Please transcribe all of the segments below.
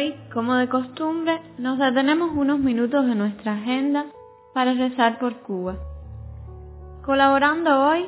Hoy, como de costumbre, nos detenemos unos minutos de nuestra agenda para rezar por Cuba. Colaborando hoy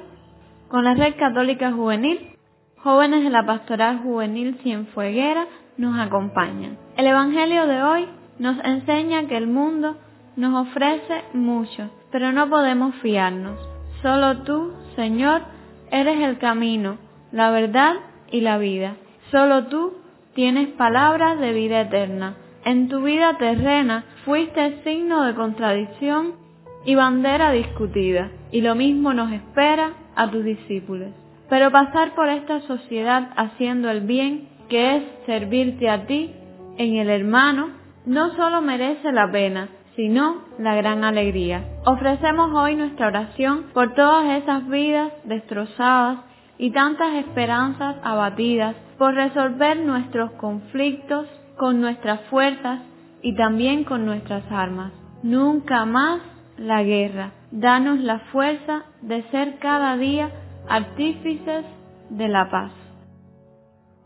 con la Red Católica Juvenil, jóvenes de la Pastoral Juvenil Cienfueguera nos acompañan. El Evangelio de hoy nos enseña que el mundo nos ofrece mucho, pero no podemos fiarnos. Solo tú, Señor, eres el camino, la verdad y la vida. Solo tú tienes palabras de vida eterna. En tu vida terrena fuiste signo de contradicción y bandera discutida, y lo mismo nos espera a tus discípulos. Pero pasar por esta sociedad haciendo el bien, que es servirte a ti, en el hermano, no solo merece la pena, sino la gran alegría. Ofrecemos hoy nuestra oración por todas esas vidas destrozadas y tantas esperanzas abatidas por resolver nuestros conflictos con nuestras fuerzas y también con nuestras armas. Nunca más la guerra. Danos la fuerza de ser cada día artífices de la paz.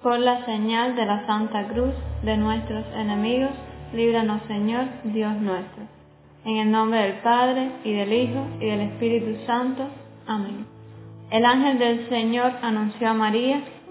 Por la señal de la Santa Cruz de nuestros enemigos, líbranos Señor, Dios nuestro. En el nombre del Padre, y del Hijo, y del Espíritu Santo. Amén. El ángel del Señor anunció a María,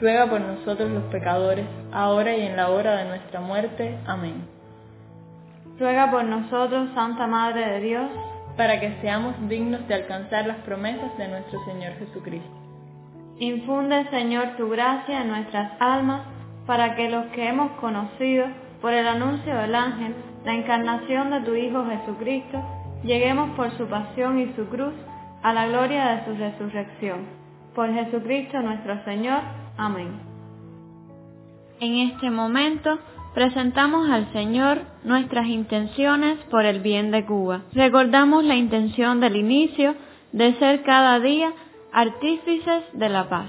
ruega por nosotros los pecadores, ahora y en la hora de nuestra muerte. Amén. Ruega por nosotros, Santa Madre de Dios, para que seamos dignos de alcanzar las promesas de nuestro Señor Jesucristo. Infunde, Señor, tu gracia en nuestras almas, para que los que hemos conocido, por el anuncio del ángel, la encarnación de tu Hijo Jesucristo, lleguemos por su pasión y su cruz a la gloria de su resurrección. Por Jesucristo nuestro Señor. Amén. En este momento presentamos al Señor nuestras intenciones por el bien de Cuba. Recordamos la intención del inicio de ser cada día artífices de la paz.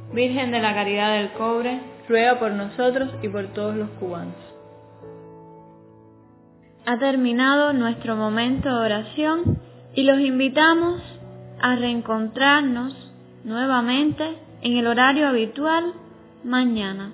Virgen de la Caridad del Cobre, ruega por nosotros y por todos los cubanos. Ha terminado nuestro momento de oración y los invitamos a reencontrarnos nuevamente en el horario habitual mañana.